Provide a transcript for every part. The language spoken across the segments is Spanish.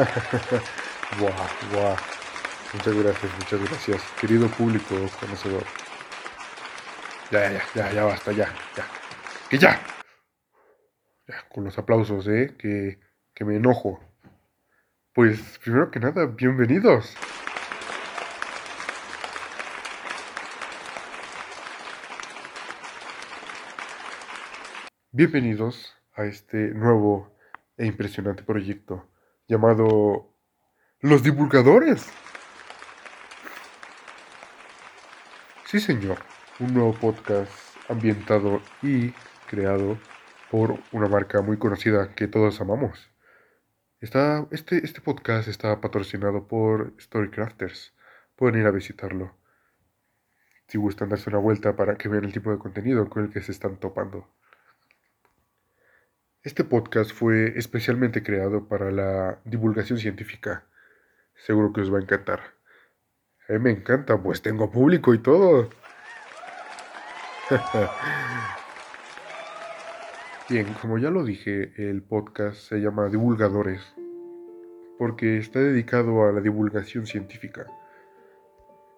buah, buah. Muchas gracias, muchas gracias. Querido público conocedor. Ya, ya, ya, ya basta, ya, ya. Que ya. Ya, con los aplausos, ¿eh? Que, que me enojo. Pues, primero que nada, bienvenidos. Bienvenidos a este nuevo e impresionante proyecto llamado Los Divulgadores. Sí, señor, un nuevo podcast ambientado y creado por una marca muy conocida que todos amamos. Está, este, este podcast está patrocinado por Storycrafters. Pueden ir a visitarlo. Si gustan darse una vuelta para que vean el tipo de contenido con el que se están topando. Este podcast fue especialmente creado para la divulgación científica. Seguro que os va a encantar. A mí me encanta, pues tengo público y todo. Bien, como ya lo dije, el podcast se llama Divulgadores porque está dedicado a la divulgación científica.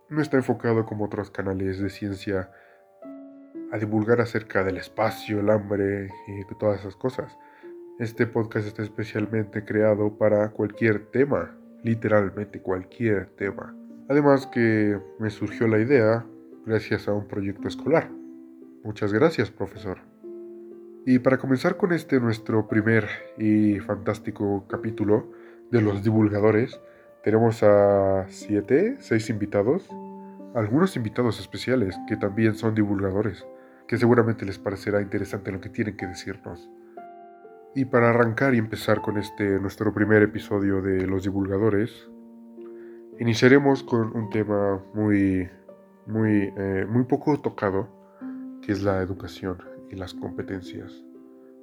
No está enfocado como otros canales de ciencia a divulgar acerca del espacio, el hambre y todas esas cosas. Este podcast está especialmente creado para cualquier tema, literalmente cualquier tema. Además que me surgió la idea gracias a un proyecto escolar. Muchas gracias, profesor. Y para comenzar con este nuestro primer y fantástico capítulo de los divulgadores, tenemos a siete, seis invitados, algunos invitados especiales que también son divulgadores que seguramente les parecerá interesante lo que tienen que decirnos. Y para arrancar y empezar con este nuestro primer episodio de Los Divulgadores, iniciaremos con un tema muy, muy, eh, muy poco tocado, que es la educación y las competencias.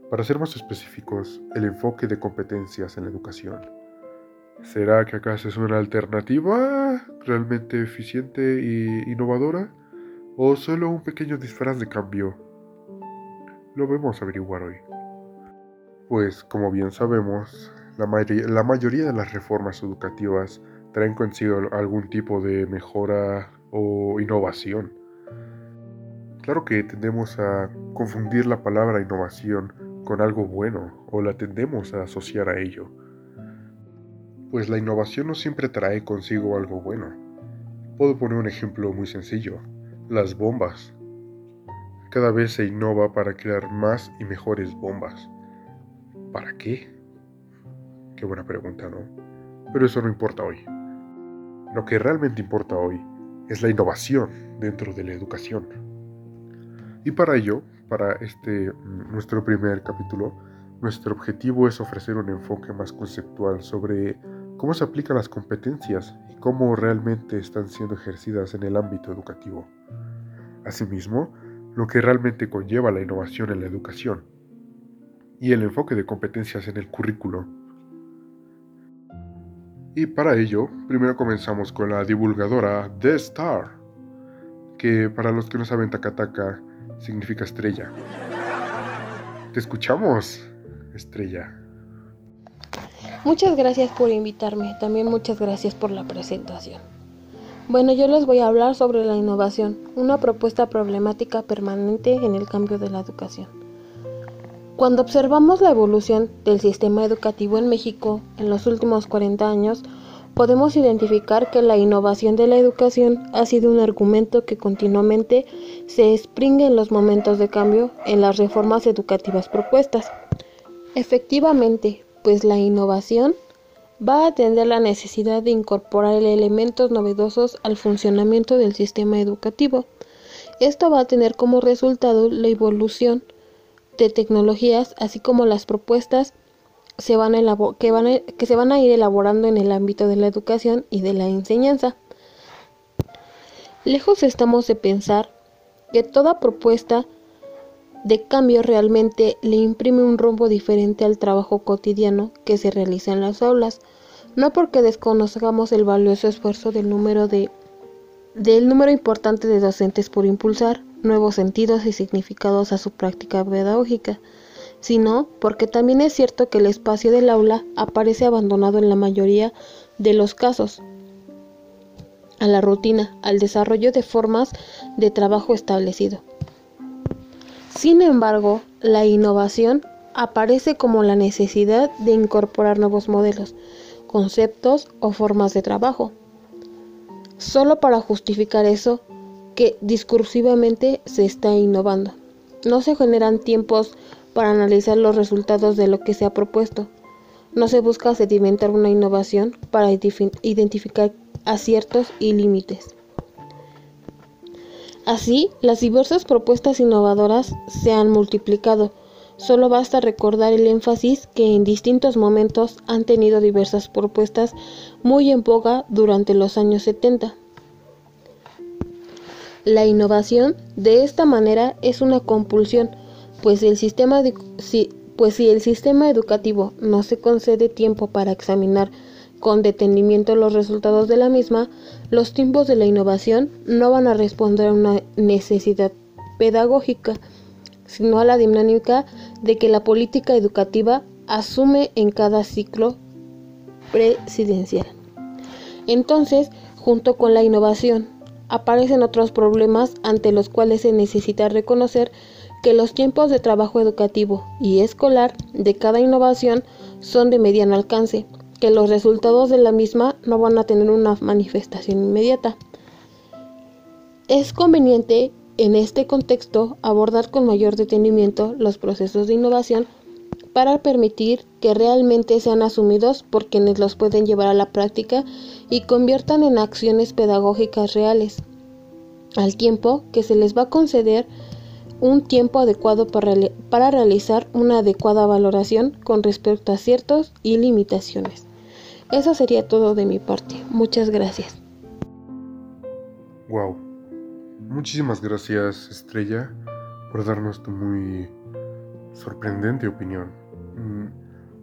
Para ser más específicos, el enfoque de competencias en la educación. ¿Será que acaso es una alternativa realmente eficiente e innovadora? O solo un pequeño disfraz de cambio. Lo vamos a averiguar hoy. Pues como bien sabemos, la, la mayoría de las reformas educativas traen consigo algún tipo de mejora o innovación. Claro que tendemos a confundir la palabra innovación con algo bueno o la tendemos a asociar a ello. Pues la innovación no siempre trae consigo algo bueno. Puedo poner un ejemplo muy sencillo las bombas. Cada vez se innova para crear más y mejores bombas. ¿Para qué? Qué buena pregunta, ¿no? Pero eso no importa hoy. Lo que realmente importa hoy es la innovación dentro de la educación. Y para ello, para este nuestro primer capítulo, nuestro objetivo es ofrecer un enfoque más conceptual sobre cómo se aplican las competencias y cómo realmente están siendo ejercidas en el ámbito educativo. Asimismo, lo que realmente conlleva la innovación en la educación y el enfoque de competencias en el currículo. Y para ello, primero comenzamos con la divulgadora The Star, que para los que no saben Takataka significa estrella. Te escuchamos, estrella. Muchas gracias por invitarme, también muchas gracias por la presentación. Bueno, yo les voy a hablar sobre la innovación, una propuesta problemática permanente en el cambio de la educación. Cuando observamos la evolución del sistema educativo en México en los últimos 40 años, podemos identificar que la innovación de la educación ha sido un argumento que continuamente se expringe en los momentos de cambio en las reformas educativas propuestas. Efectivamente, pues la innovación va a atender la necesidad de incorporar elementos novedosos al funcionamiento del sistema educativo. Esto va a tener como resultado la evolución de tecnologías, así como las propuestas que se van a ir elaborando en el ámbito de la educación y de la enseñanza. Lejos estamos de pensar que toda propuesta de cambio realmente le imprime un rumbo diferente al trabajo cotidiano que se realiza en las aulas, no porque desconozcamos el valioso esfuerzo del número de del número importante de docentes por impulsar nuevos sentidos y significados a su práctica pedagógica, sino porque también es cierto que el espacio del aula aparece abandonado en la mayoría de los casos a la rutina, al desarrollo de formas de trabajo establecido. Sin embargo, la innovación aparece como la necesidad de incorporar nuevos modelos, conceptos o formas de trabajo, solo para justificar eso que discursivamente se está innovando. No se generan tiempos para analizar los resultados de lo que se ha propuesto. No se busca sedimentar una innovación para identificar aciertos y límites. Así, las diversas propuestas innovadoras se han multiplicado. Solo basta recordar el énfasis que en distintos momentos han tenido diversas propuestas muy en boga durante los años 70. La innovación de esta manera es una compulsión, pues, pues si el sistema educativo no se concede tiempo para examinar con detenimiento los resultados de la misma, los tiempos de la innovación no van a responder a una necesidad pedagógica, sino a la dinámica de que la política educativa asume en cada ciclo presidencial. Entonces, junto con la innovación, aparecen otros problemas ante los cuales se necesita reconocer que los tiempos de trabajo educativo y escolar de cada innovación son de mediano alcance que los resultados de la misma no van a tener una manifestación inmediata. Es conveniente en este contexto abordar con mayor detenimiento los procesos de innovación para permitir que realmente sean asumidos por quienes los pueden llevar a la práctica y conviertan en acciones pedagógicas reales, al tiempo que se les va a conceder un tiempo adecuado para, realizar una adecuada valoración con respecto a ciertos y limitaciones. Eso sería todo de mi parte. Muchas gracias. Wow. Muchísimas gracias, Estrella, por darnos tu muy sorprendente opinión. Mm,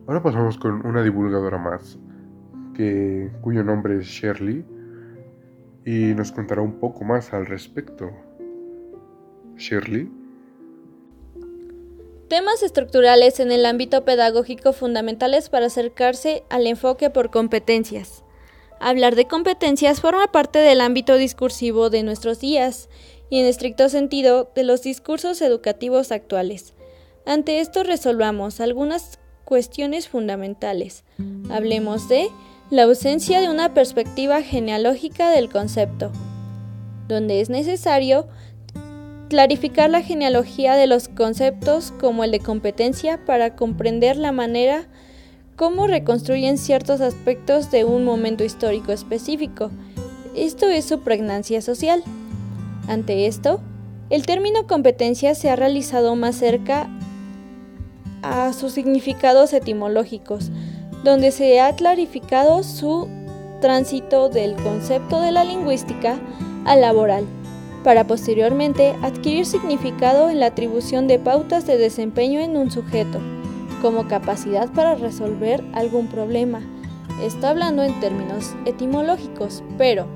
ahora pasamos con una divulgadora más, que, cuyo nombre es Shirley, y nos contará un poco más al respecto. Shirley. Temas estructurales en el ámbito pedagógico fundamentales para acercarse al enfoque por competencias. Hablar de competencias forma parte del ámbito discursivo de nuestros días y en estricto sentido de los discursos educativos actuales. Ante esto resolvamos algunas cuestiones fundamentales. Hablemos de la ausencia de una perspectiva genealógica del concepto, donde es necesario clarificar la genealogía de los conceptos como el de competencia para comprender la manera como reconstruyen ciertos aspectos de un momento histórico específico. Esto es su pregnancia social. Ante esto, el término competencia se ha realizado más cerca a sus significados etimológicos, donde se ha clarificado su tránsito del concepto de la lingüística al laboral para posteriormente adquirir significado en la atribución de pautas de desempeño en un sujeto, como capacidad para resolver algún problema. Está hablando en términos etimológicos, pero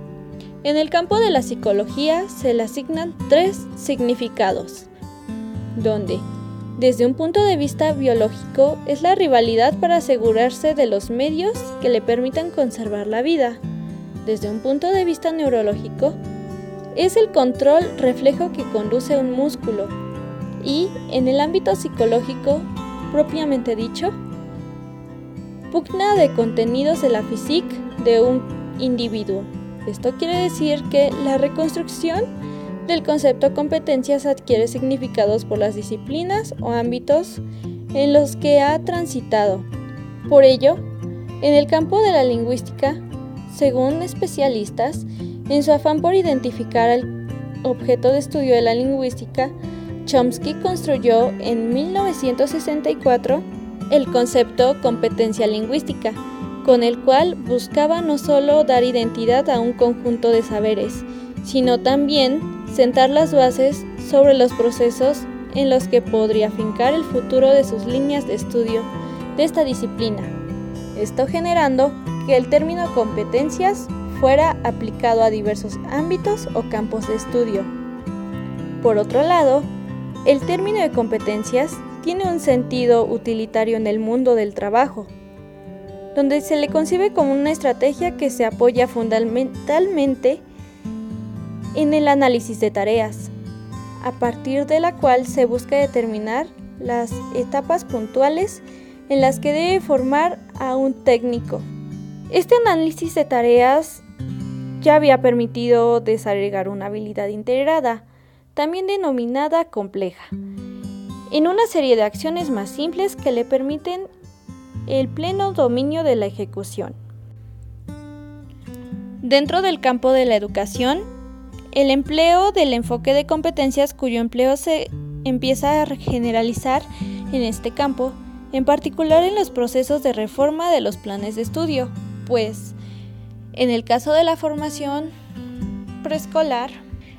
en el campo de la psicología se le asignan tres significados, donde, desde un punto de vista biológico, es la rivalidad para asegurarse de los medios que le permitan conservar la vida. Desde un punto de vista neurológico, es el control reflejo que conduce un músculo y, en el ámbito psicológico propiamente dicho, pugna de contenidos de la física de un individuo. Esto quiere decir que la reconstrucción del concepto competencias adquiere significados por las disciplinas o ámbitos en los que ha transitado. Por ello, en el campo de la lingüística, según especialistas, en su afán por identificar el objeto de estudio de la lingüística, Chomsky construyó en 1964 el concepto competencia lingüística, con el cual buscaba no solo dar identidad a un conjunto de saberes, sino también sentar las bases sobre los procesos en los que podría fincar el futuro de sus líneas de estudio de esta disciplina. Esto generando que el término competencias fuera aplicado a diversos ámbitos o campos de estudio. Por otro lado, el término de competencias tiene un sentido utilitario en el mundo del trabajo, donde se le concibe como una estrategia que se apoya fundamentalmente en el análisis de tareas, a partir de la cual se busca determinar las etapas puntuales en las que debe formar a un técnico. Este análisis de tareas ya había permitido desagregar una habilidad integrada, también denominada compleja, en una serie de acciones más simples que le permiten el pleno dominio de la ejecución. Dentro del campo de la educación, el empleo del enfoque de competencias cuyo empleo se empieza a generalizar en este campo, en particular en los procesos de reforma de los planes de estudio, pues en el caso de la formación preescolar,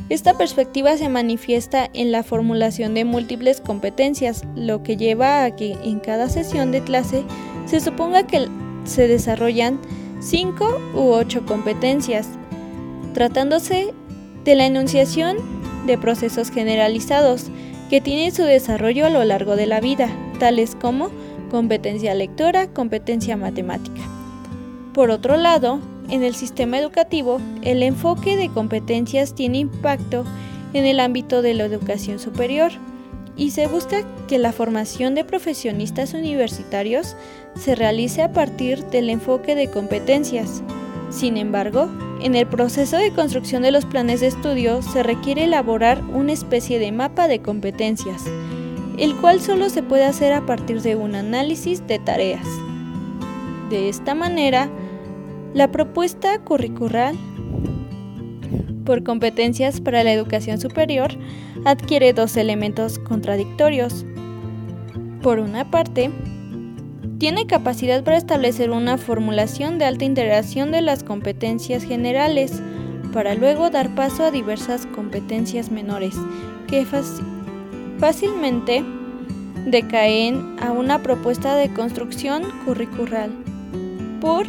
esta perspectiva se manifiesta en la formulación de múltiples competencias, lo que lleva a que en cada sesión de clase se suponga que se desarrollan 5 u 8 competencias, tratándose de la enunciación de procesos generalizados que tienen su desarrollo a lo largo de la vida, tales como competencia lectora, competencia matemática. Por otro lado, en el sistema educativo, el enfoque de competencias tiene impacto en el ámbito de la educación superior y se busca que la formación de profesionistas universitarios se realice a partir del enfoque de competencias. Sin embargo, en el proceso de construcción de los planes de estudio se requiere elaborar una especie de mapa de competencias, el cual solo se puede hacer a partir de un análisis de tareas. De esta manera, la propuesta curricular por competencias para la educación superior adquiere dos elementos contradictorios. Por una parte, tiene capacidad para establecer una formulación de alta integración de las competencias generales, para luego dar paso a diversas competencias menores que fácilmente decaen a una propuesta de construcción curricular por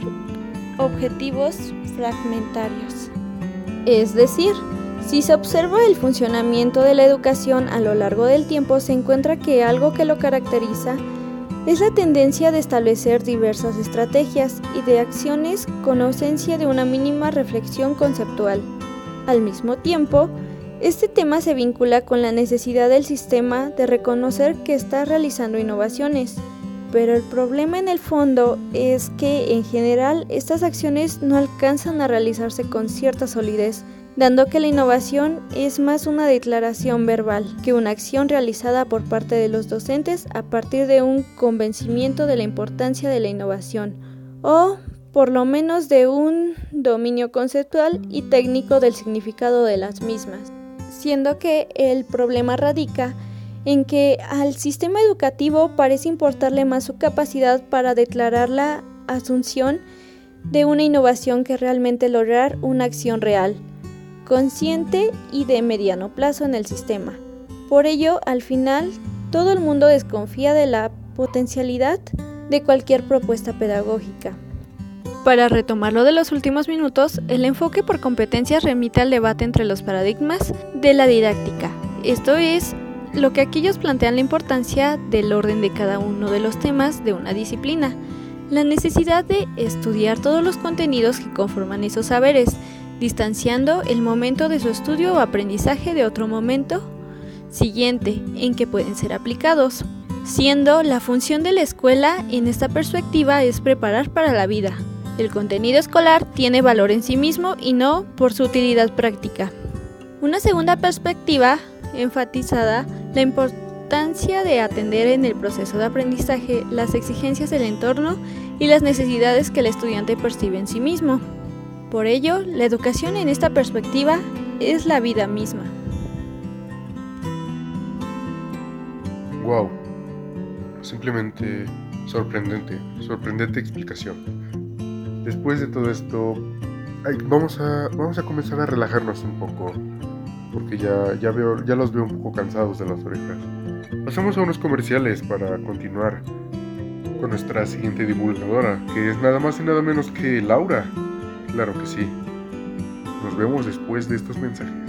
objetivos fragmentarios. Es decir, si se observa el funcionamiento de la educación a lo largo del tiempo, se encuentra que algo que lo caracteriza es la tendencia de establecer diversas estrategias y de acciones con ausencia de una mínima reflexión conceptual. Al mismo tiempo, este tema se vincula con la necesidad del sistema de reconocer que está realizando innovaciones pero el problema en el fondo es que en general estas acciones no alcanzan a realizarse con cierta solidez, dando que la innovación es más una declaración verbal que una acción realizada por parte de los docentes a partir de un convencimiento de la importancia de la innovación, o por lo menos de un dominio conceptual y técnico del significado de las mismas, siendo que el problema radica en que al sistema educativo parece importarle más su capacidad para declarar la asunción de una innovación que realmente lograr una acción real, consciente y de mediano plazo en el sistema. Por ello, al final, todo el mundo desconfía de la potencialidad de cualquier propuesta pedagógica. Para retomar lo de los últimos minutos, el enfoque por competencias remite al debate entre los paradigmas de la didáctica, esto es, lo que aquellos plantean la importancia del orden de cada uno de los temas de una disciplina, la necesidad de estudiar todos los contenidos que conforman esos saberes, distanciando el momento de su estudio o aprendizaje de otro momento siguiente en que pueden ser aplicados, siendo la función de la escuela en esta perspectiva es preparar para la vida. El contenido escolar tiene valor en sí mismo y no por su utilidad práctica. Una segunda perspectiva enfatizada la importancia de atender en el proceso de aprendizaje las exigencias del entorno y las necesidades que el estudiante percibe en sí mismo. Por ello, la educación en esta perspectiva es la vida misma. Wow, simplemente sorprendente, sorprendente explicación. Después de todo esto, vamos, a, vamos a comenzar a relajarnos un poco porque ya, ya, veo, los veo un poco cansados de las orejas. Pasamos a unos comerciales para continuar con nuestra siguiente divulgadora, que es nada más y nada menos que Laura. Claro que sí. Nos vemos después de estos mensajes.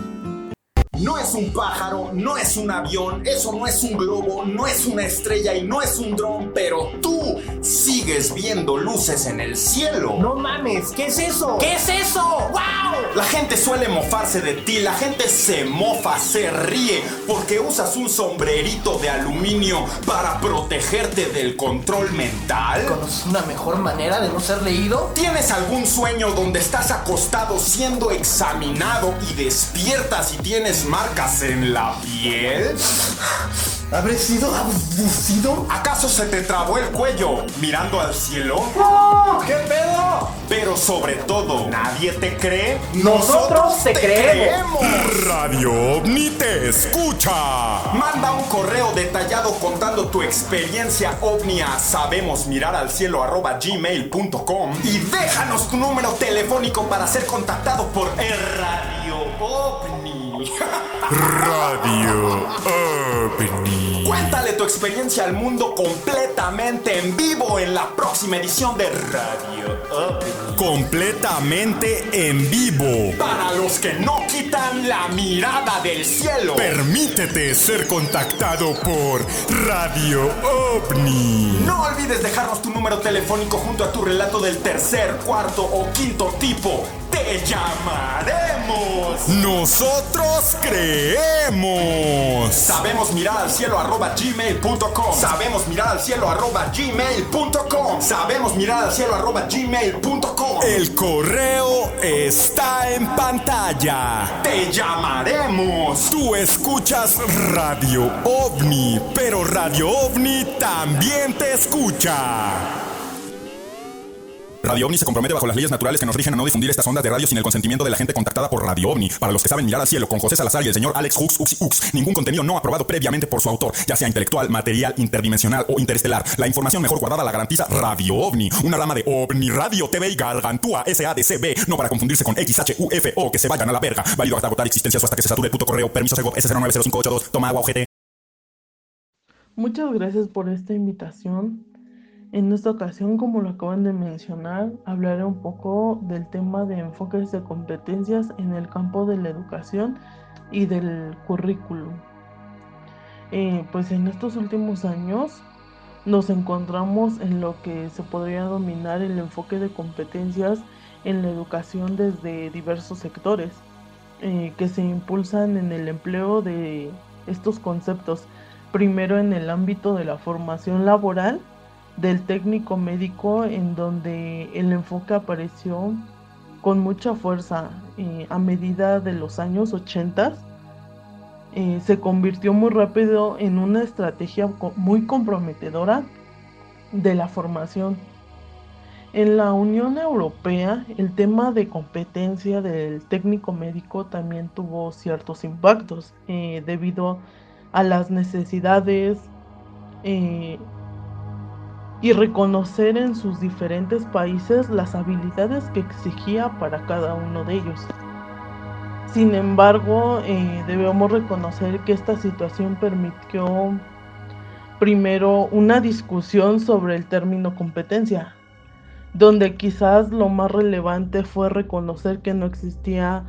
No es un pájaro, no es un avión, eso no es un globo, no es una estrella y no es un dron, pero tú sigues viendo luces en el cielo. No mames, ¿qué es eso? ¿Qué es eso? ¡Wow! La gente suele mofarse de ti, la gente se mofa, se ríe, porque usas un sombrerito de aluminio para protegerte del control mental. ¿Conoces una mejor manera de no ser leído? ¿Tienes algún sueño donde estás acostado siendo examinado y despiertas y tienes marcas en la piel? ¿Habré sido abducido? ¿Acaso se te trabó el cuello mirando al cielo? ¡No! ¿Qué pedo? Pero sobre todo, ¿nadie te cree? Nosotros te creemos. Radio OVNI te escucha. Manda un correo detallado contando tu experiencia OVNI a sabemosmiraralcielo@gmail.com y déjanos tu número telefónico para ser contactado por el Radio OVNI. Radio OVNI. Cuéntale tu experiencia al mundo completamente en vivo en la próxima edición de Radio OVNI. Completamente en vivo. Para los que no quitan la mirada del cielo. Permítete ser contactado por Radio OVNI. No olvides dejarnos tu número telefónico junto a tu relato del tercer, cuarto o quinto tipo. Te llamaremos. Nosotros creemos. Sabemos mirar al cielo arroba gmail.com. Sabemos mirar al cielo arroba gmail.com. Sabemos mirar al cielo arroba gmail.com. El correo está en pantalla. Te llamaremos. Tú escuchas Radio OVNI, pero Radio OVNI también te escucha. Radio OVNI se compromete bajo las leyes naturales que nos rigen a no difundir estas ondas de radio sin el consentimiento de la gente contactada por Radio OVNI. Para los que saben mirar al cielo, con José Salazar y el señor Alex Hux Ux Ux. Ningún contenido no aprobado previamente por su autor, ya sea intelectual, material, interdimensional o interestelar. La información mejor guardada la garantiza Radio OVNI, una rama de OVNI Radio TV y Gargantúa SADCB, no para confundirse con XHUFO, que se vayan a la verga. Válido hasta agotar existencias o hasta que se sature el puto correo. Permiso Segov S090582. Toma agua, ojete. Muchas gracias por esta invitación. En esta ocasión, como lo acaban de mencionar, hablaré un poco del tema de enfoques de competencias en el campo de la educación y del currículum. Eh, pues en estos últimos años nos encontramos en lo que se podría dominar el enfoque de competencias en la educación desde diversos sectores eh, que se impulsan en el empleo de estos conceptos, primero en el ámbito de la formación laboral, del técnico médico en donde el enfoque apareció con mucha fuerza eh, a medida de los años 80 eh, se convirtió muy rápido en una estrategia muy comprometedora de la formación. En la Unión Europea el tema de competencia del técnico médico también tuvo ciertos impactos eh, debido a las necesidades y reconocer en sus diferentes países las habilidades que exigía para cada uno de ellos. Sin embargo, eh, debemos reconocer que esta situación permitió primero una discusión sobre el término competencia, donde quizás lo más relevante fue reconocer que no existía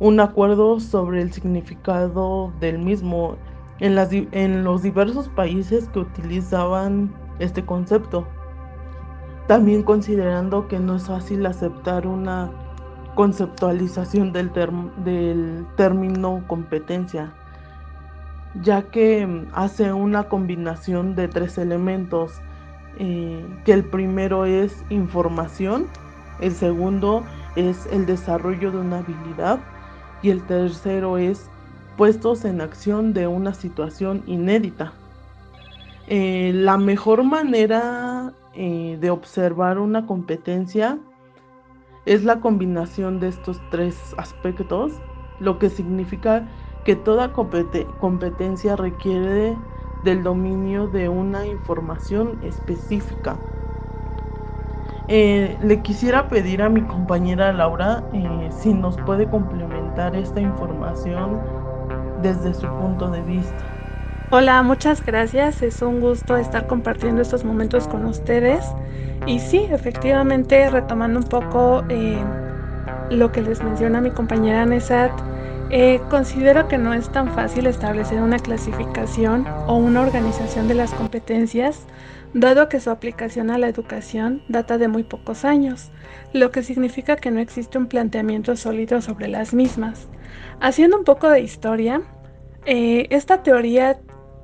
un acuerdo sobre el significado del mismo en, los diversos países que utilizaban este concepto. También considerando que no es fácil aceptar una conceptualización del, término competencia, ya que hace una combinación de tres elementos, eh, que el primero es información, el segundo es el desarrollo de una habilidad y el tercero es puestos en acción de una situación inédita. Eh, la mejor manera eh, de observar una competencia es la combinación de estos tres aspectos, lo que significa que toda competencia requiere del dominio de una información específica. Eh, le quisiera pedir a mi compañera Laura si nos puede complementar esta información desde su punto de vista. Hola, muchas gracias. Es un gusto estar compartiendo estos momentos con ustedes. Y sí, efectivamente, retomando un poco eh, lo que les menciona mi compañera Nesat, Eh, considero que no es tan fácil establecer una clasificación o una organización de las competencias, dado que su aplicación a la educación data de muy pocos años, lo que significa que no existe un planteamiento sólido sobre las mismas. Haciendo un poco de historia, eh, esta teoría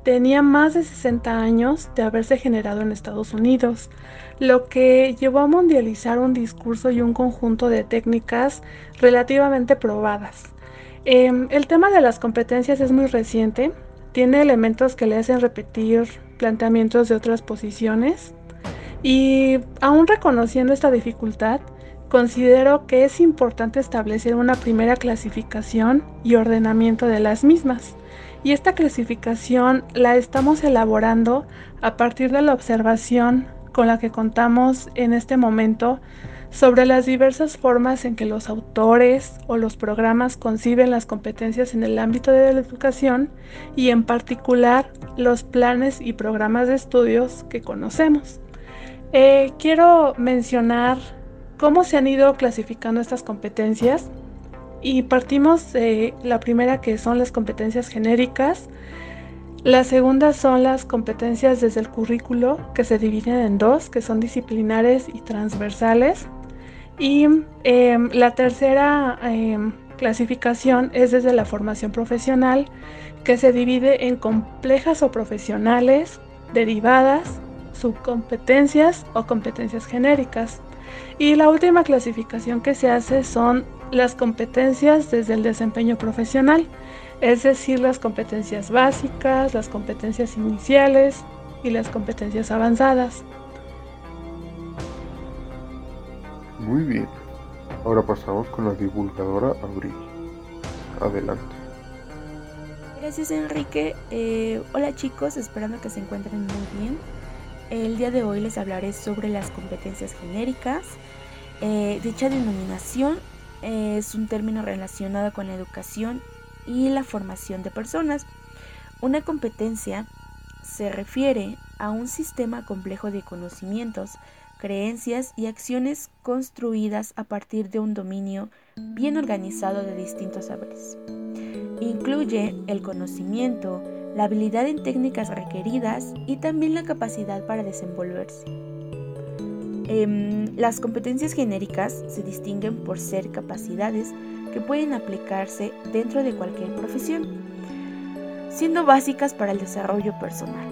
tenía más de 60 años de haberse generado en Estados Unidos, lo que llevó a mundializar un discurso y un conjunto de técnicas relativamente probadas. Em, el tema de las competencias es muy reciente, tiene elementos que le hacen repetir planteamientos de otras posiciones y aún reconociendo esta dificultad, considero que es importante establecer una primera clasificación y ordenamiento de las mismas. Y esta clasificación la estamos elaborando a partir de la observación con la que contamos en este momento sobre las diversas formas en que los autores o los programas conciben las competencias en el ámbito de la educación y en particular los planes y programas de estudios que conocemos. Eh, quiero mencionar cómo se han ido clasificando estas competencias y partimos de la primera que son las competencias genéricas, la segunda son las competencias desde el currículo, que se dividen en dos, que son disciplinares y transversales. Y em, la tercera em, clasificación es desde la formación profesional, que se divide en complejas o profesionales, derivadas, subcompetencias o competencias genéricas. Y la última clasificación que se hace son las competencias desde el desempeño profesional, es decir, las competencias básicas, las competencias iniciales y las competencias avanzadas. Muy bien. Ahora pasamos con la divulgadora Abril. Adelante. Gracias Enrique. Eh, hola chicos, esperando que se encuentren muy bien. El día de hoy les hablaré sobre las competencias genéricas. Eh, dicha denominación es un término relacionado con la educación y la formación de personas. Una competencia se refiere a un sistema complejo de conocimientos creencias y acciones construidas a partir de un dominio bien organizado de distintos saberes. Incluye el conocimiento, la habilidad en técnicas requeridas y también la capacidad para desenvolverse. Em, las competencias genéricas se distinguen por ser capacidades que pueden aplicarse dentro de cualquier profesión, siendo básicas para el desarrollo personal.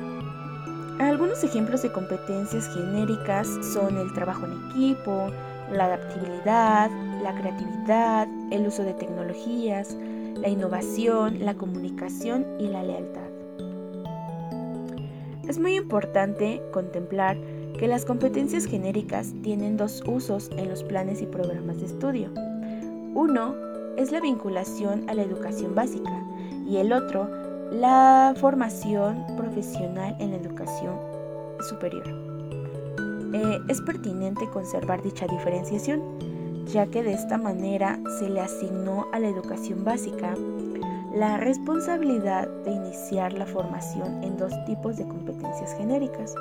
Algunos ejemplos de competencias genéricas son el trabajo en equipo, la adaptabilidad, la creatividad, el uso de tecnologías, la innovación, la comunicación y la lealtad. Es muy importante contemplar que las competencias genéricas tienen dos usos en los planes y programas de estudio. Uno es la vinculación a la educación básica y el otro la formación profesional en la educación superior. Eh, es pertinente conservar dicha diferenciación, ya que de esta manera se le asignó a la educación básica la responsabilidad de iniciar la formación en dos tipos de competencias genéricas.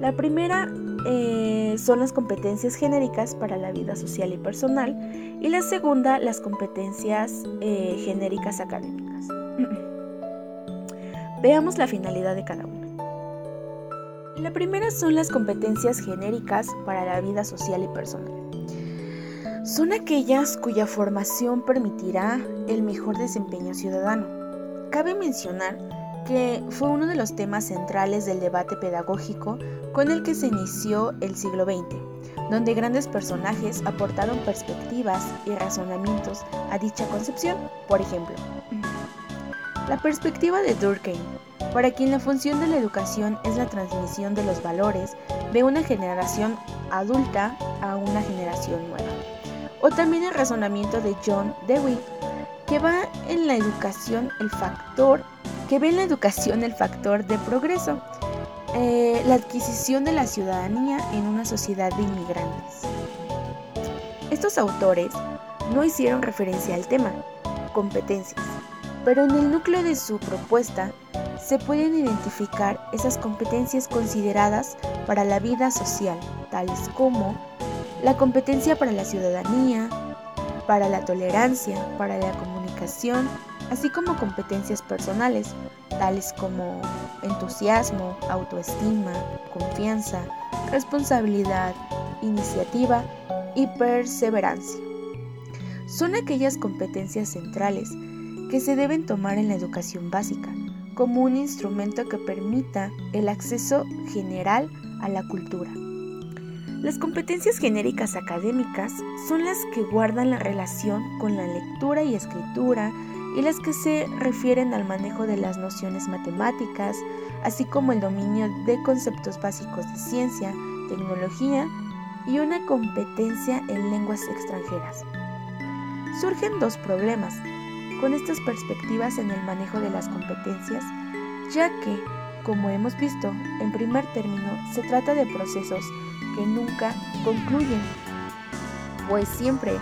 La primera eh, son las competencias genéricas para la vida social y personal y la segunda las competencias eh, genéricas académicas. Veamos la finalidad de cada una. La primera son las competencias genéricas para la vida social y personal. Son aquellas cuya formación permitirá el mejor desempeño ciudadano. Cabe mencionar que fue uno de los temas centrales del debate pedagógico con el que se inició el siglo XX, donde grandes personajes aportaron perspectivas y razonamientos a dicha concepción. Por ejemplo, la perspectiva de Durkheim, para quien la función de la educación es la transmisión de los valores de una generación adulta a una generación nueva. O también el razonamiento de John Dewey, que va en la educación el factor, que ve en la educación el factor de progreso, eh, la adquisición de la ciudadanía en una sociedad de inmigrantes. Estos autores no hicieron referencia al tema, competencias, pero en el núcleo de su propuesta se pueden identificar esas competencias consideradas para la vida social, tales como la competencia para la ciudadanía, para la tolerancia, para la comunicación, comunicación, así como competencias personales, tales como entusiasmo, autoestima, confianza, responsabilidad, iniciativa y perseverancia. Son aquellas competencias centrales que se deben tomar en la educación básica como un instrumento que permita el acceso general a la cultura. Las competencias genéricas académicas son las que guardan la relación con la lectura y escritura y las que se refieren al manejo de las nociones matemáticas, así como el dominio de conceptos básicos de ciencia, tecnología y una competencia en lenguas extranjeras. Surgen dos problemas con estas perspectivas en el manejo de las competencias, ya que, como hemos visto, en primer término se trata de procesos que nunca concluyen, pues siempre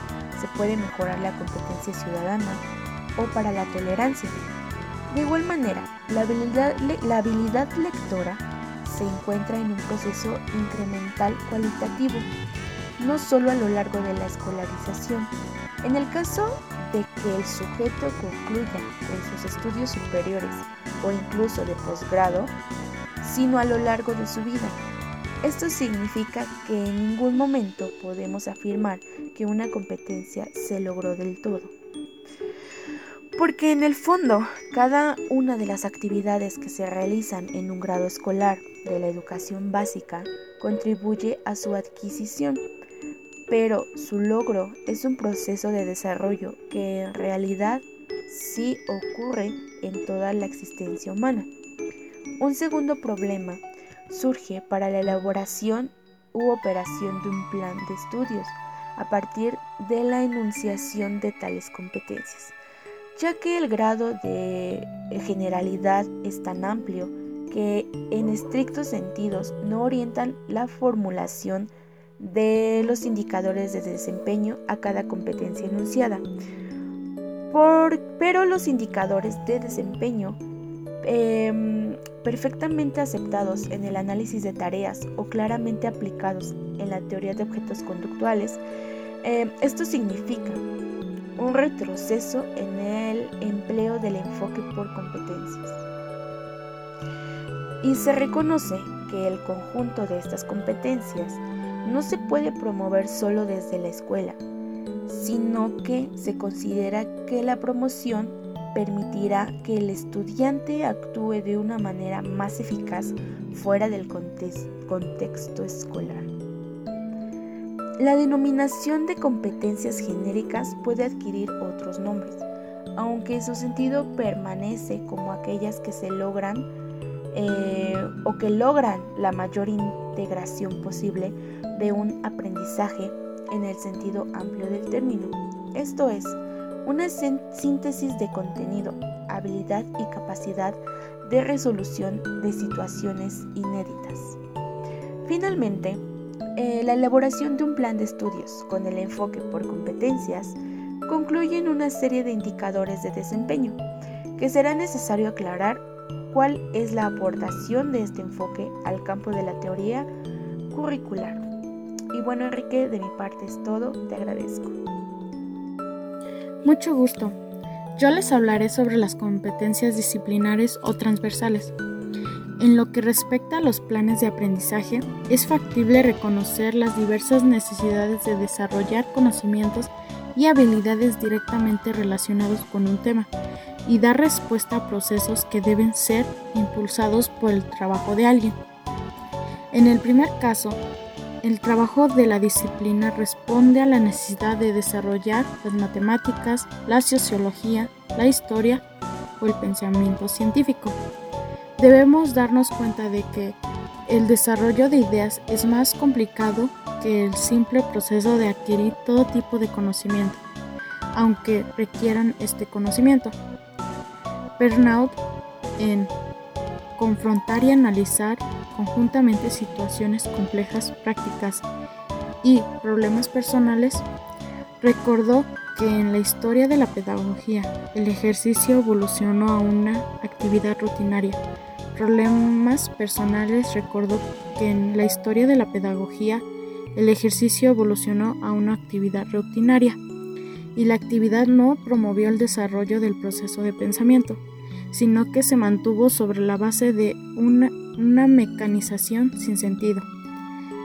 se puede mejorar la competencia ciudadana o para la tolerancia. De igual manera, la habilidad, lectora se encuentra en un proceso incremental cualitativo, no solo a lo largo de la escolarización. En el caso de que el sujeto concluya con sus estudios superiores o incluso de posgrado, sino a lo largo de su vida. Esto significa que en ningún momento podemos afirmar que una competencia se logró del todo. Porque en el fondo, cada una de las actividades que se realizan en un grado escolar de la educación básica contribuye a su adquisición pero su logro es un proceso de desarrollo que en realidad sí ocurre en toda la existencia humana. Un segundo problema surge para la elaboración u operación de un plan de estudios a partir de la enunciación de tales competencias, ya que el grado de generalidad es tan amplio que en estrictos sentidos no orientan la formulación de los indicadores de desempeño a cada competencia enunciada. pero los indicadores de desempeño em, perfectamente aceptados en el análisis de tareas o claramente aplicados en la teoría de objetos conductuales, em, esto significa un retroceso en el empleo del enfoque por competencias. Y se reconoce que el conjunto de estas competencias no se puede promover solo desde la escuela, sino que se considera que la promoción permitirá que el estudiante actúe de una manera más eficaz fuera del contexto escolar. La denominación de competencias genéricas puede adquirir otros nombres, aunque su sentido permanece como aquellas que se logran eh, o que logran la mayor integración posible de un aprendizaje en el sentido amplio del término. Esto es, una síntesis de contenido, habilidad y capacidad de resolución de situaciones inéditas. Finalmente, eh, la elaboración de un plan de estudios con el enfoque por competencias concluye en una serie de indicadores de desempeño que será necesario aclarar cuál es la aportación de este enfoque al campo de la teoría curricular. Y bueno, Enrique, de mi parte es todo, te agradezco. Mucho gusto. Yo les hablaré sobre las competencias disciplinares o transversales. En lo que respecta a los planes de aprendizaje, es factible reconocer las diversas necesidades de desarrollar conocimientos y habilidades directamente relacionados con un tema y dar respuesta a procesos que deben ser impulsados por el trabajo de alguien. En el primer caso, el trabajo de la disciplina responde a la necesidad de desarrollar las matemáticas, la sociología, la historia o el pensamiento científico. Debemos darnos cuenta de que el desarrollo de ideas es más complicado que el simple proceso de adquirir todo tipo de conocimiento, aunque requieran este conocimiento. Burnout en confrontar y analizar conjuntamente situaciones complejas, prácticas y problemas personales, recordó que en la historia de la pedagogía el ejercicio evolucionó a una actividad rutinaria. Problemas personales recordó que en la historia de la pedagogía el ejercicio evolucionó a una actividad rutinaria y la actividad no promovió el desarrollo del proceso de pensamiento, sino que se mantuvo sobre la base de una, una mecanización sin sentido.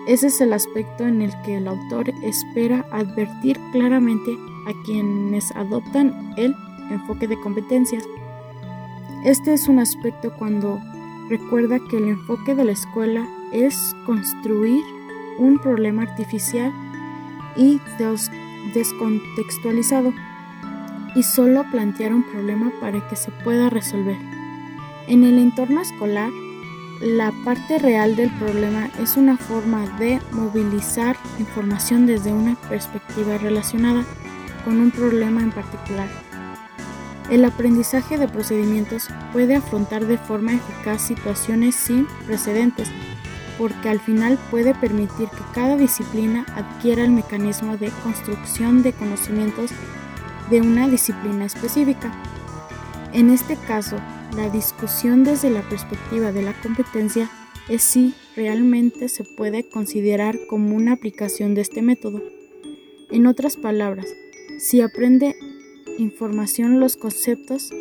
Ese es el aspecto en el que el autor espera advertir claramente a quienes adoptan el enfoque de competencias. Este es un aspecto cuando recuerda que el enfoque de la escuela es construir un problema artificial y descontextualizado y solo plantear un problema para que se pueda resolver. En el entorno escolar, la parte real del problema es una forma de movilizar información desde una perspectiva relacionada con un problema en particular. El aprendizaje de procedimientos puede afrontar de forma eficaz situaciones sin precedentes, porque al final puede permitir que cada disciplina adquiera el mecanismo de construcción de conocimientos de una disciplina específica. En este caso, la discusión desde la perspectiva de la competencia es si realmente se puede considerar como una aplicación de este método. En otras palabras, si aprende información los conceptos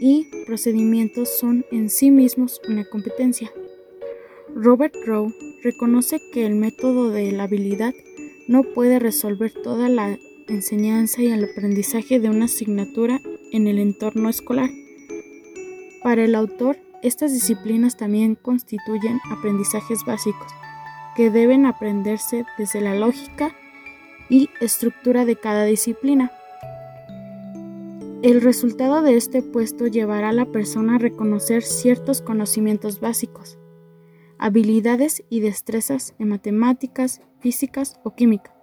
y procedimientos son en sí mismos una competencia. Robert Rowe reconoce que el método de la habilidad no puede resolver toda la enseñanza y el aprendizaje de una asignatura en el entorno escolar. Para el autor, estas disciplinas también constituyen aprendizajes básicos que deben aprenderse desde la lógica y estructura de cada disciplina. El resultado de este puesto llevará a la persona a reconocer ciertos conocimientos básicos, habilidades y destrezas en matemáticas, físicas o química.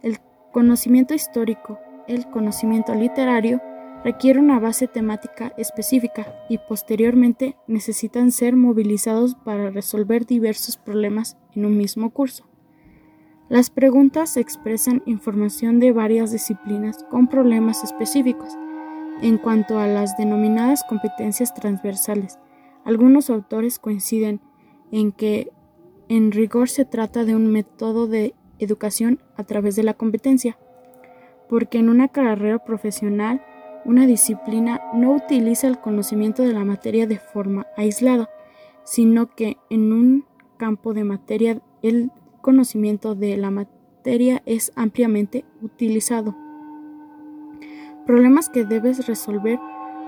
El conocimiento histórico, el conocimiento literario, requiere una base temática específica y posteriormente necesitan ser movilizados para resolver diversos problemas en un mismo curso. Las preguntas expresan información de varias disciplinas con problemas específicos en cuanto a las denominadas competencias transversales, algunos autores coinciden en que en rigor se trata de un método de educación a través de la competencia, porque en una carrera profesional una disciplina no utiliza el conocimiento de la materia de forma aislada, sino que en un campo de materia el conocimiento de la materia es ampliamente utilizado. Problemas que debes resolver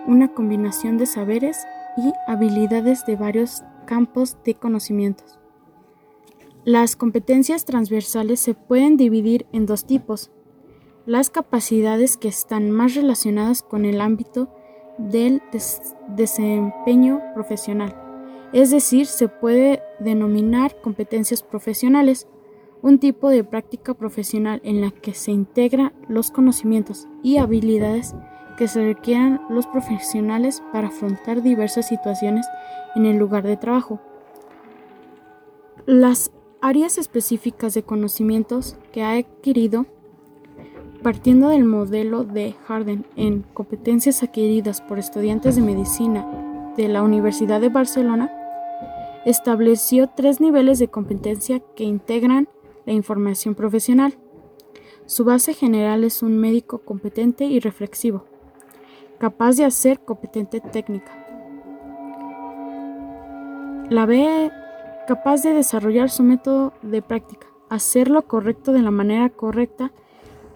una combinación de saberes y habilidades de varios campos de conocimientos. Las competencias transversales se pueden dividir en dos tipos. Las capacidades que están más relacionadas con el ámbito del desempeño profesional, es decir, se puede denominar competencias profesionales un tipo de práctica profesional en la que se integran los conocimientos y habilidades que se requieran los profesionales para afrontar diversas situaciones en el lugar de trabajo. Las áreas específicas de conocimientos que ha adquirido partiendo del modelo de Harden en competencias adquiridas por estudiantes de medicina de la Universidad de Barcelona, estableció tres niveles de competencia que integran la información profesional. Su base general es un médico competente y reflexivo, capaz de hacer competente técnica. La B, capaz de desarrollar su método de práctica, hacer lo correcto de la manera correcta,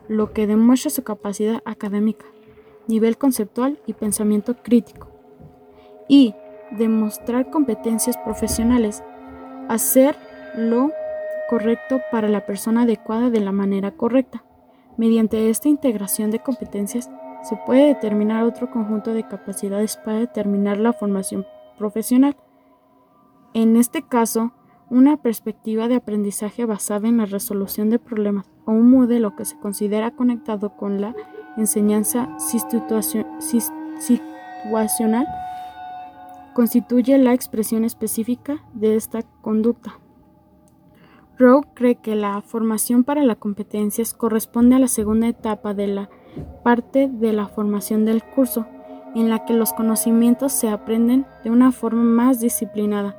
lo que demuestra su capacidad académica, nivel conceptual y pensamiento crítico. Y demostrar competencias profesionales, hacerlo correcto para la persona adecuada de la manera correcta. Mediante esta integración de competencias se puede determinar otro conjunto de capacidades para determinar la formación profesional. En este caso, una perspectiva de aprendizaje basada en la resolución de problemas o un modelo que se considera conectado con la enseñanza situacional constituye la expresión específica de esta conducta. Rowe cree que la formación para las competencias corresponde a la segunda etapa de la parte de la formación del curso, en la que los conocimientos se aprenden de una forma más disciplinada,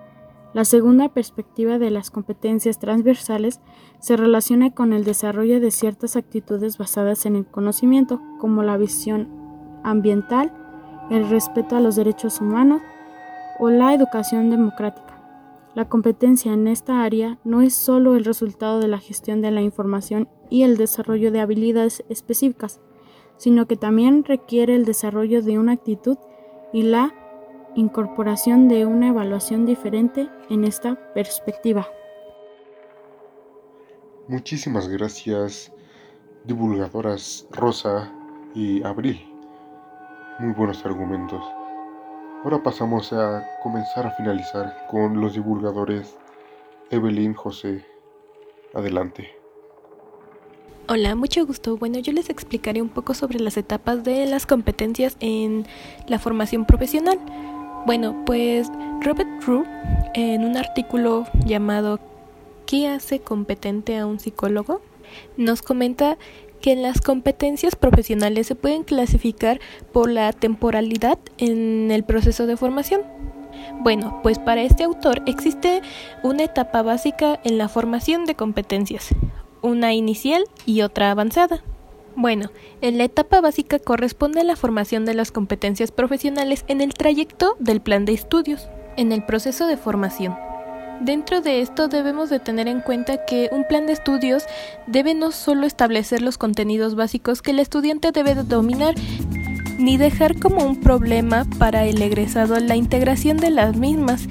La segunda perspectiva de las competencias transversales se relaciona con el desarrollo de ciertas actitudes basadas en el conocimiento, como la visión ambiental, el respeto a los derechos humanos o la educación democrática. La competencia en esta área no es solo el resultado de la gestión de la información y el desarrollo de habilidades específicas, sino que también requiere el desarrollo de una actitud y la incorporación de una evaluación diferente en esta perspectiva. Muchísimas gracias, divulgadoras Rosa y Abril. Muy buenos argumentos. Ahora pasamos a comenzar a finalizar con los divulgadores Evelyn José. Adelante. Hola, mucho gusto. Bueno, yo les explicaré un poco sobre las etapas de las competencias en la formación profesional. Bueno, pues Robert Rue, en un artículo llamado ¿Qué hace competente a un psicólogo? nos comenta que las competencias profesionales se pueden clasificar por la temporalidad en el proceso de formación. Bueno, pues para este autor existe una etapa básica en la formación de competencias, una inicial y otra avanzada. Bueno, en la etapa básica corresponde a la formación de las competencias profesionales en el trayecto del plan de estudios, en el proceso de formación. Dentro de esto debemos de tener en cuenta que un plan de estudios debe no solo establecer los contenidos básicos que el estudiante debe dominar, ni dejar como un problema para el egresado la integración de las mismas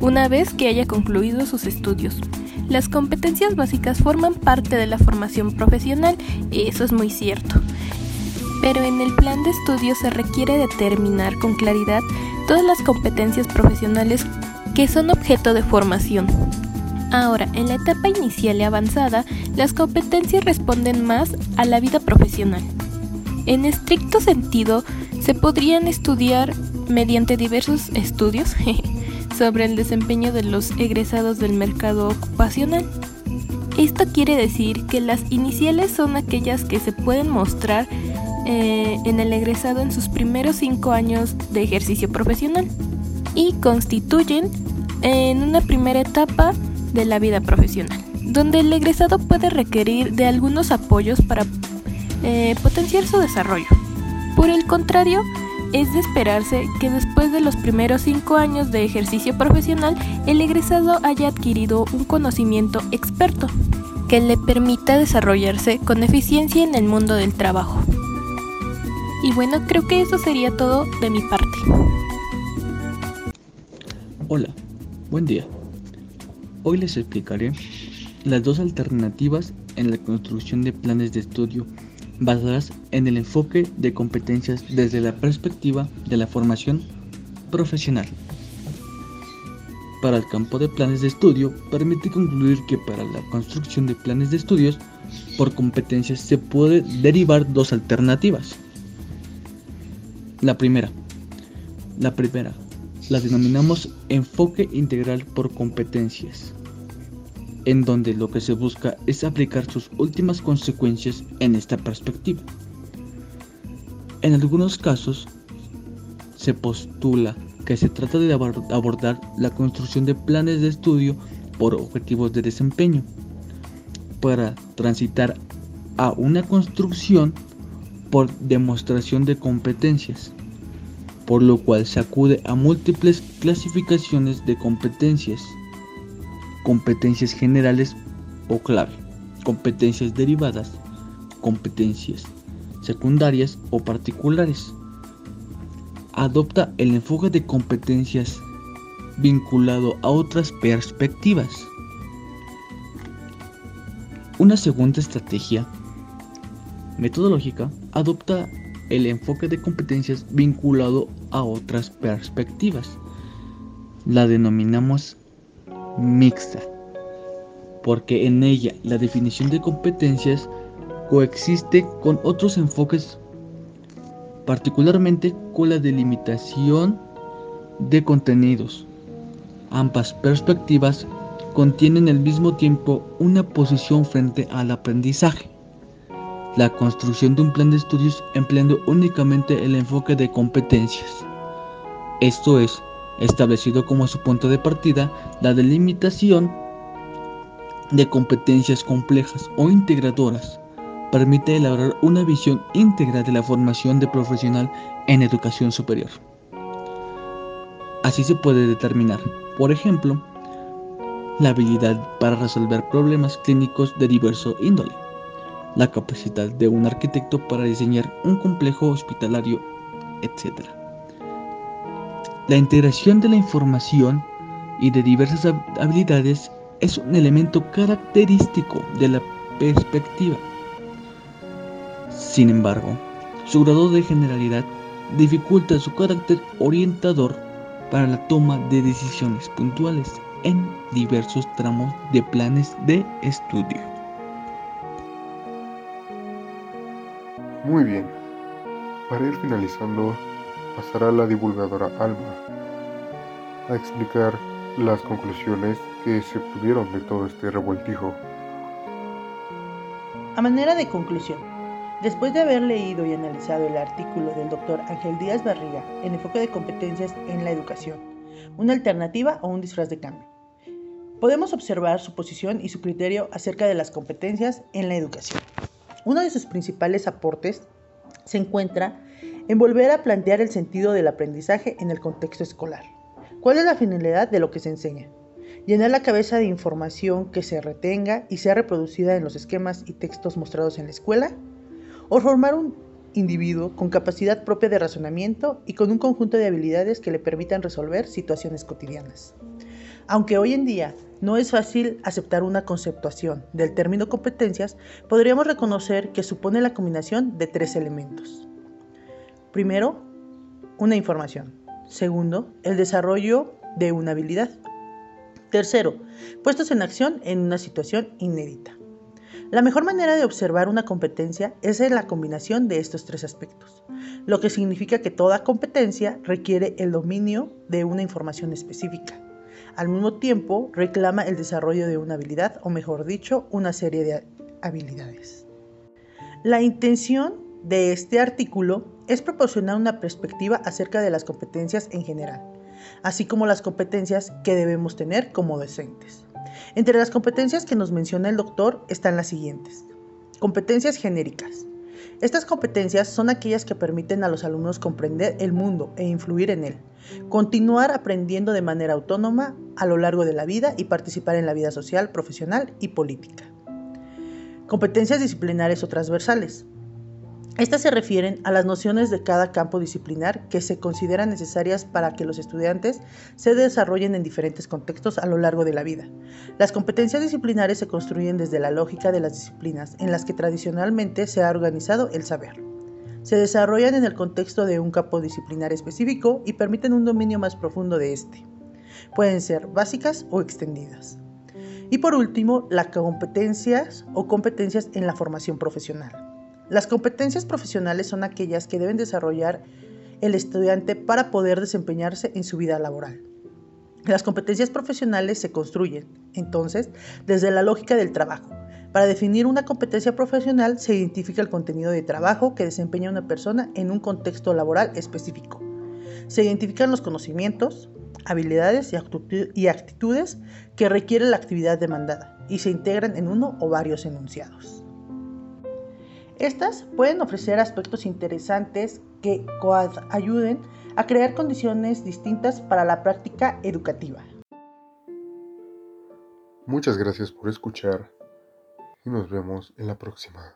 una vez que haya concluido sus estudios. Las competencias básicas forman parte de la formación profesional, y eso es muy cierto. Pero en el plan de estudios se requiere determinar con claridad todas las competencias profesionales que son objeto de formación. Ahora, en la etapa inicial y avanzada, las competencias responden más a la vida profesional. En estricto sentido, se podrían estudiar mediante diversos estudios sobre el desempeño de los egresados del mercado ocupacional. Esto quiere decir que las iniciales son aquellas que se pueden mostrar eh, en el egresado en sus primeros cinco años de ejercicio profesional y constituyen en una primera etapa de la vida profesional, donde el egresado puede requerir de algunos apoyos para eh, potenciar su desarrollo. Por el contrario, es de esperarse que después de los primeros cinco años de ejercicio profesional, el egresado haya adquirido un conocimiento experto que le permita desarrollarse con eficiencia en el mundo del trabajo. Y bueno, creo que eso sería todo de mi parte. Hola, buen día. Hoy les explicaré las dos alternativas en la construcción de planes de estudio basadas en el enfoque de competencias desde la perspectiva de la formación profesional. Para el campo de planes de estudio, permite concluir que para la construcción de planes de estudios por competencias se puede derivar dos alternativas. La primera, la primera, la denominamos enfoque integral por competencias, en donde lo que se busca es aplicar sus últimas consecuencias en esta perspectiva. En algunos casos, se postula que se trata de abordar la construcción de planes de estudio por objetivos de desempeño, para transitar a una construcción por demostración de competencias por lo cual se acude a múltiples clasificaciones de competencias, competencias generales o clave, competencias derivadas, competencias secundarias o particulares. Adopta el enfoque de competencias vinculado a otras perspectivas. Una segunda estrategia metodológica adopta el enfoque de competencias vinculado a otras perspectivas. La denominamos mixta, porque en ella la definición de competencias coexiste con otros enfoques, particularmente con la delimitación de contenidos. Ambas perspectivas contienen al mismo tiempo una posición frente al aprendizaje la construcción de un plan de estudios empleando únicamente el enfoque de competencias. Esto es, establecido como su punto de partida la delimitación de competencias complejas o integradoras, permite elaborar una visión íntegra de la formación de profesional en educación superior. Así se puede determinar, por ejemplo, la habilidad para resolver problemas clínicos de diverso índole, la capacidad de un arquitecto para diseñar un complejo hospitalario, etc. La integración de la información y de diversas habilidades es un elemento característico de la perspectiva. Sin embargo, su grado de generalidad dificulta su carácter orientador para la toma de decisiones puntuales en diversos tramos de planes de estudio. Muy bien. Para ir finalizando, pasará la divulgadora Alma a explicar las conclusiones que se obtuvieron de todo este revoltijo. A manera de conclusión, después de haber leído y analizado el artículo del doctor Ángel Díaz Barriga en enfoque de competencias en la educación, una alternativa o un disfraz de cambio, podemos observar su posición y su criterio acerca de las competencias en la educación. Uno de sus principales aportes se encuentra en volver a plantear el sentido del aprendizaje en el contexto escolar. ¿Cuál es la finalidad de lo que se enseña? Llenar la cabeza de información que se retenga y sea reproducida en los esquemas y textos mostrados en la escuela, o formar un individuo con capacidad propia de razonamiento y con un conjunto de habilidades que le permitan resolver situaciones cotidianas. Aunque hoy en día no es fácil aceptar una conceptuación del término competencias, podríamos reconocer que supone la combinación de tres elementos. Primero, una información. Segundo, el desarrollo de una habilidad. Tercero, puestos en acción en una situación inédita. La mejor manera de observar una competencia es en la combinación de estos tres aspectos, lo que significa que toda competencia requiere el dominio de una información específica. Al mismo tiempo, reclama el desarrollo de una habilidad, o mejor dicho, una serie de habilidades. La intención de este artículo es proporcionar una perspectiva acerca de las competencias en general así como las competencias que debemos tener como docentes. Entre las competencias que nos menciona el doctor están las siguientes. Competencias genéricas. Estas competencias son aquellas que permiten a los alumnos comprender el mundo e influir en él, continuar aprendiendo de manera autónoma a lo largo de la vida y participar en la vida social, profesional y política. Competencias disciplinares o transversales. Estas se refieren a las nociones de cada campo disciplinar que se consideran necesarias para que los estudiantes se desarrollen en diferentes contextos a lo largo de la vida. Las competencias disciplinares se construyen desde la lógica de las disciplinas en las que tradicionalmente se ha organizado el saber. Se desarrollan en el contexto de un campo disciplinar específico y permiten un dominio más profundo de este. Pueden ser básicas o extendidas. Y por último, las competencias o competencias en la formación profesional. Las competencias profesionales son aquellas que deben desarrollar el estudiante para poder desempeñarse en su vida laboral. Las competencias profesionales se construyen, entonces, desde la lógica del trabajo. Para definir una competencia profesional se identifica el contenido de trabajo que desempeña una persona en un contexto laboral específico. Se identifican los conocimientos, habilidades y actitudes que requiere la actividad demandada y se integran en uno o varios enunciados. Estas pueden ofrecer aspectos interesantes que ayuden a crear condiciones distintas para la práctica educativa. Muchas gracias por escuchar y nos vemos en la próxima.